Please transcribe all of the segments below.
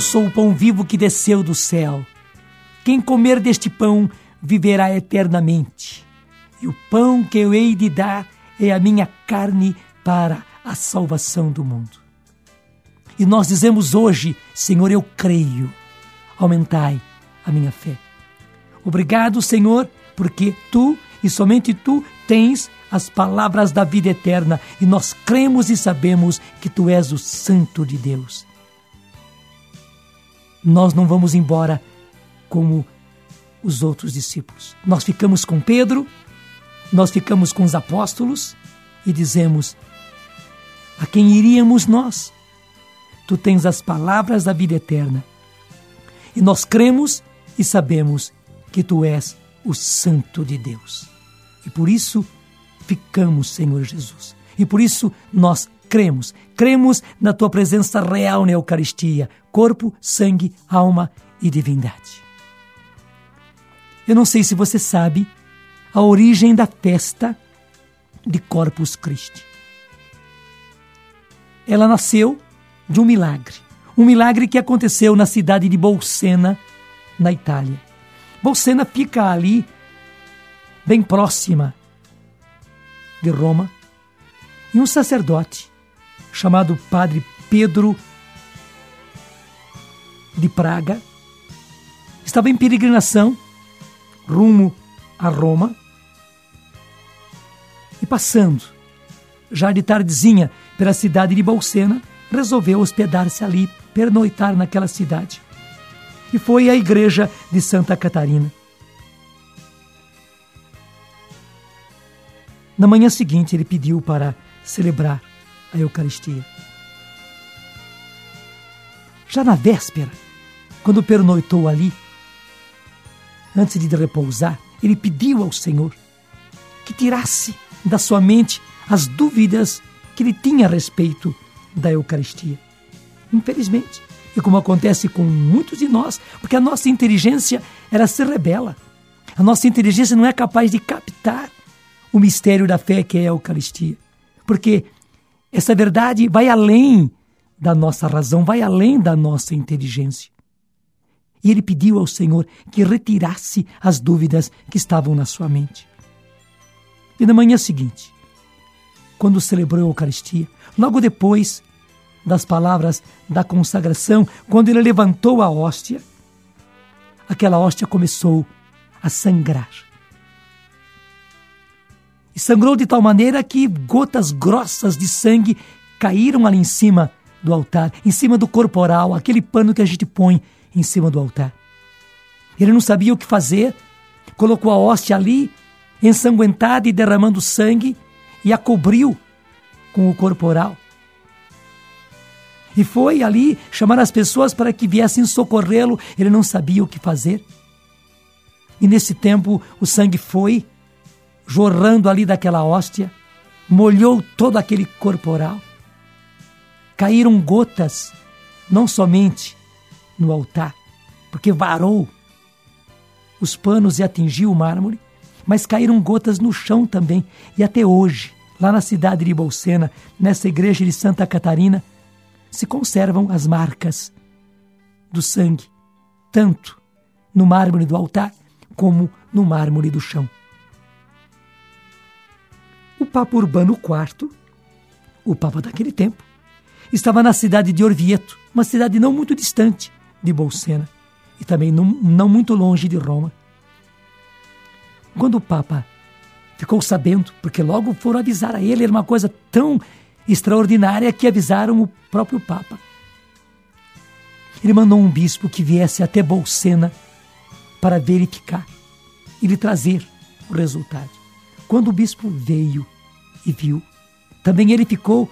Eu sou o pão vivo que desceu do céu. Quem comer deste pão viverá eternamente. E o pão que eu hei de dar é a minha carne para a salvação do mundo. E nós dizemos hoje, Senhor, eu creio. Aumentai a minha fé. Obrigado, Senhor, porque tu e somente tu tens as palavras da vida eterna e nós cremos e sabemos que tu és o Santo de Deus. Nós não vamos embora como os outros discípulos. Nós ficamos com Pedro, nós ficamos com os apóstolos e dizemos: A quem iríamos nós? Tu tens as palavras da vida eterna. E nós cremos e sabemos que tu és o Santo de Deus. E por isso ficamos, Senhor Jesus. E por isso nós cremos. Cremos na tua presença real na Eucaristia, corpo, sangue, alma e divindade. Eu não sei se você sabe a origem da festa de Corpus Christi. Ela nasceu de um milagre. Um milagre que aconteceu na cidade de Bolsena, na Itália. Bolsena fica ali, bem próxima de Roma, e um sacerdote chamado Padre Pedro de Praga estava em peregrinação rumo a Roma e passando, já de tardezinha, pela cidade de Bolsena, resolveu hospedar-se ali, pernoitar naquela cidade. E foi à igreja de Santa Catarina. Na manhã seguinte, ele pediu para celebrar a Eucaristia. Já na véspera, quando pernoitou ali, antes de repousar, ele pediu ao Senhor que tirasse da sua mente as dúvidas que ele tinha a respeito da Eucaristia. Infelizmente, e como acontece com muitos de nós, porque a nossa inteligência ela se rebela. A nossa inteligência não é capaz de captar o mistério da fé que é a Eucaristia. Porque essa verdade vai além da nossa razão, vai além da nossa inteligência. E ele pediu ao Senhor que retirasse as dúvidas que estavam na sua mente. E na manhã seguinte, quando celebrou a Eucaristia, logo depois das palavras da consagração, quando ele levantou a hóstia, aquela hóstia começou a sangrar. E sangrou de tal maneira que gotas grossas de sangue caíram ali em cima do altar, em cima do corporal, aquele pano que a gente põe em cima do altar. Ele não sabia o que fazer, colocou a hóstia ali, ensanguentada e derramando sangue, e a cobriu com o corporal. E foi ali chamar as pessoas para que viessem socorrê-lo. Ele não sabia o que fazer. E nesse tempo o sangue foi jorrando ali daquela hóstia, molhou todo aquele corporal. Caíram gotas, não somente no altar, porque varou os panos e atingiu o mármore, mas caíram gotas no chão também. E até hoje, lá na cidade de Bolsena, nessa igreja de Santa Catarina, se conservam as marcas do sangue, tanto no mármore do altar como no mármore do chão. Papa Urbano IV, o Papa daquele tempo, estava na cidade de Orvieto, uma cidade não muito distante de Bolsena e também não, não muito longe de Roma. Quando o Papa ficou sabendo, porque logo foram avisar a ele, era uma coisa tão extraordinária que avisaram o próprio Papa. Ele mandou um bispo que viesse até Bolsena para verificar e lhe trazer o resultado. Quando o bispo veio e viu, também ele ficou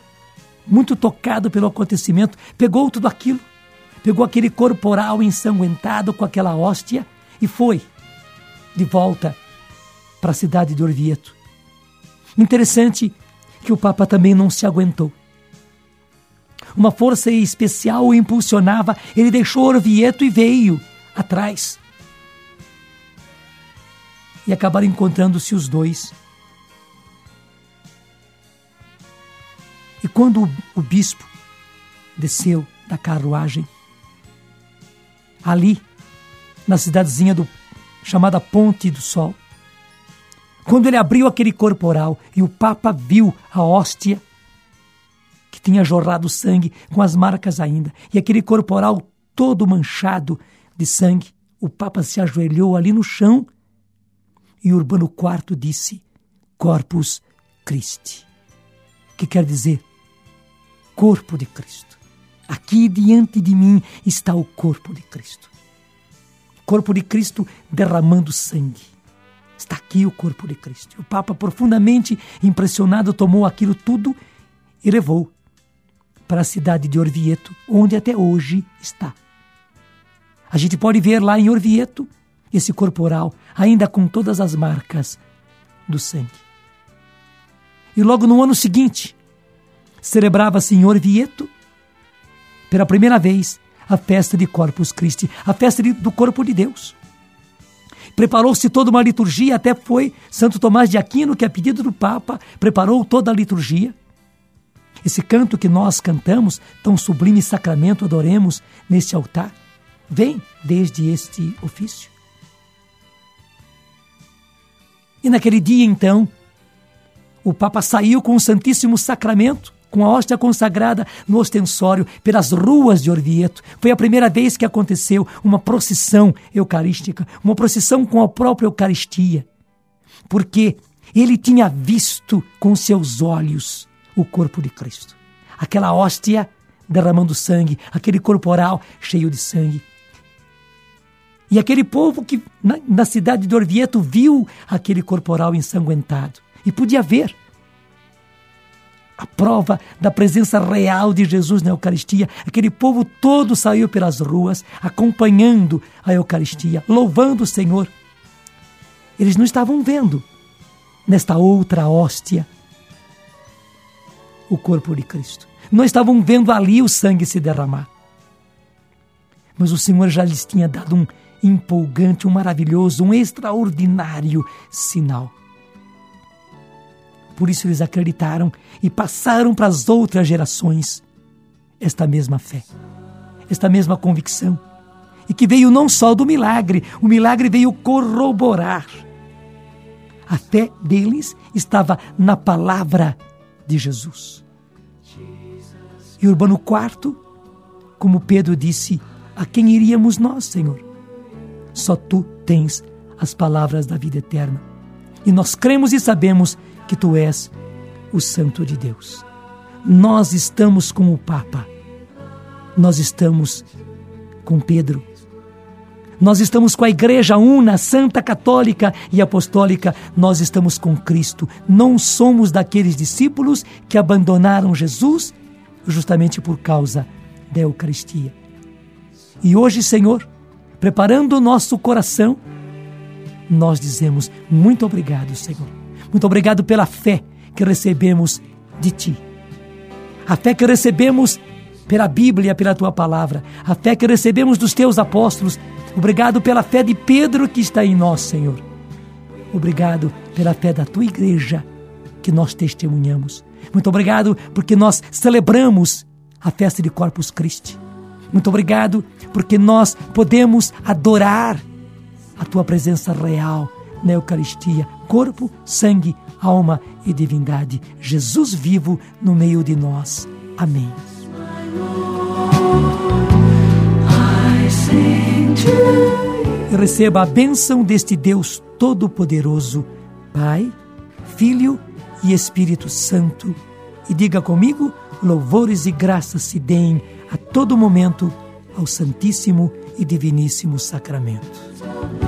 muito tocado pelo acontecimento, pegou tudo aquilo pegou aquele corporal ensanguentado com aquela hóstia e foi de volta para a cidade de Orvieto. Interessante que o Papa também não se aguentou. Uma força especial o impulsionava, ele deixou Orvieto e veio atrás. E acabaram encontrando-se os dois. E quando o bispo desceu da carruagem, ali, na cidadezinha do, chamada Ponte do Sol. Quando ele abriu aquele corporal e o Papa viu a hóstia, que tinha jorrado sangue, com as marcas ainda, e aquele corporal todo manchado de sangue, o Papa se ajoelhou ali no chão e Urbano IV disse: Corpus Christi, que quer dizer corpo de Cristo. Aqui diante de mim está o corpo de Cristo. Corpo de Cristo derramando sangue. Está aqui o corpo de Cristo. O Papa, profundamente impressionado, tomou aquilo tudo e levou para a cidade de Orvieto, onde até hoje está. A gente pode ver lá em Orvieto esse corporal, ainda com todas as marcas do sangue. E logo no ano seguinte, celebrava-se em Orvieto pela primeira vez, a festa de Corpus Christi, a festa do corpo de Deus. Preparou-se toda uma liturgia, até foi Santo Tomás de Aquino, que a pedido do Papa, preparou toda a liturgia. Esse canto que nós cantamos, tão sublime sacramento, adoremos neste altar, vem desde este ofício. E naquele dia, então, o Papa saiu com o Santíssimo Sacramento com a hóstia consagrada no ostensório pelas ruas de Orvieto. Foi a primeira vez que aconteceu uma procissão eucarística, uma procissão com a própria Eucaristia. Porque ele tinha visto com seus olhos o corpo de Cristo. Aquela hóstia derramando sangue, aquele corporal cheio de sangue. E aquele povo que na, na cidade de Orvieto viu aquele corporal ensanguentado e podia ver a prova da presença real de Jesus na Eucaristia. Aquele povo todo saiu pelas ruas acompanhando a Eucaristia, louvando o Senhor. Eles não estavam vendo nesta outra hóstia o corpo de Cristo. Não estavam vendo ali o sangue se derramar. Mas o Senhor já lhes tinha dado um empolgante, um maravilhoso, um extraordinário sinal. Por isso eles acreditaram e passaram para as outras gerações esta mesma fé, esta mesma convicção. E que veio não só do milagre, o milagre veio corroborar. A fé deles estava na palavra de Jesus. E Urbano IV, como Pedro disse, a quem iríamos nós, Senhor? Só tu tens as palavras da vida eterna. E nós cremos e sabemos que tu és o Santo de Deus. Nós estamos com o Papa, nós estamos com Pedro, nós estamos com a Igreja Una, Santa Católica e Apostólica, nós estamos com Cristo. Não somos daqueles discípulos que abandonaram Jesus justamente por causa da Eucaristia. E hoje, Senhor, preparando o nosso coração, nós dizemos muito obrigado, Senhor muito obrigado pela fé que recebemos de Ti. A fé que recebemos pela Bíblia, pela Tua palavra. A fé que recebemos dos Teus apóstolos. Obrigado pela fé de Pedro que está em nós, Senhor. Obrigado pela fé da Tua igreja que nós testemunhamos. Muito obrigado porque nós celebramos a festa de Corpus Christi. Muito obrigado porque nós podemos adorar a Tua presença real na Eucaristia, corpo, sangue, alma e divindade. Jesus vivo no meio de nós. Amém. Receba a bênção deste Deus Todo-Poderoso, Pai, Filho e Espírito Santo. E diga comigo: louvores e graças se deem a todo momento ao Santíssimo e Diviníssimo Sacramento.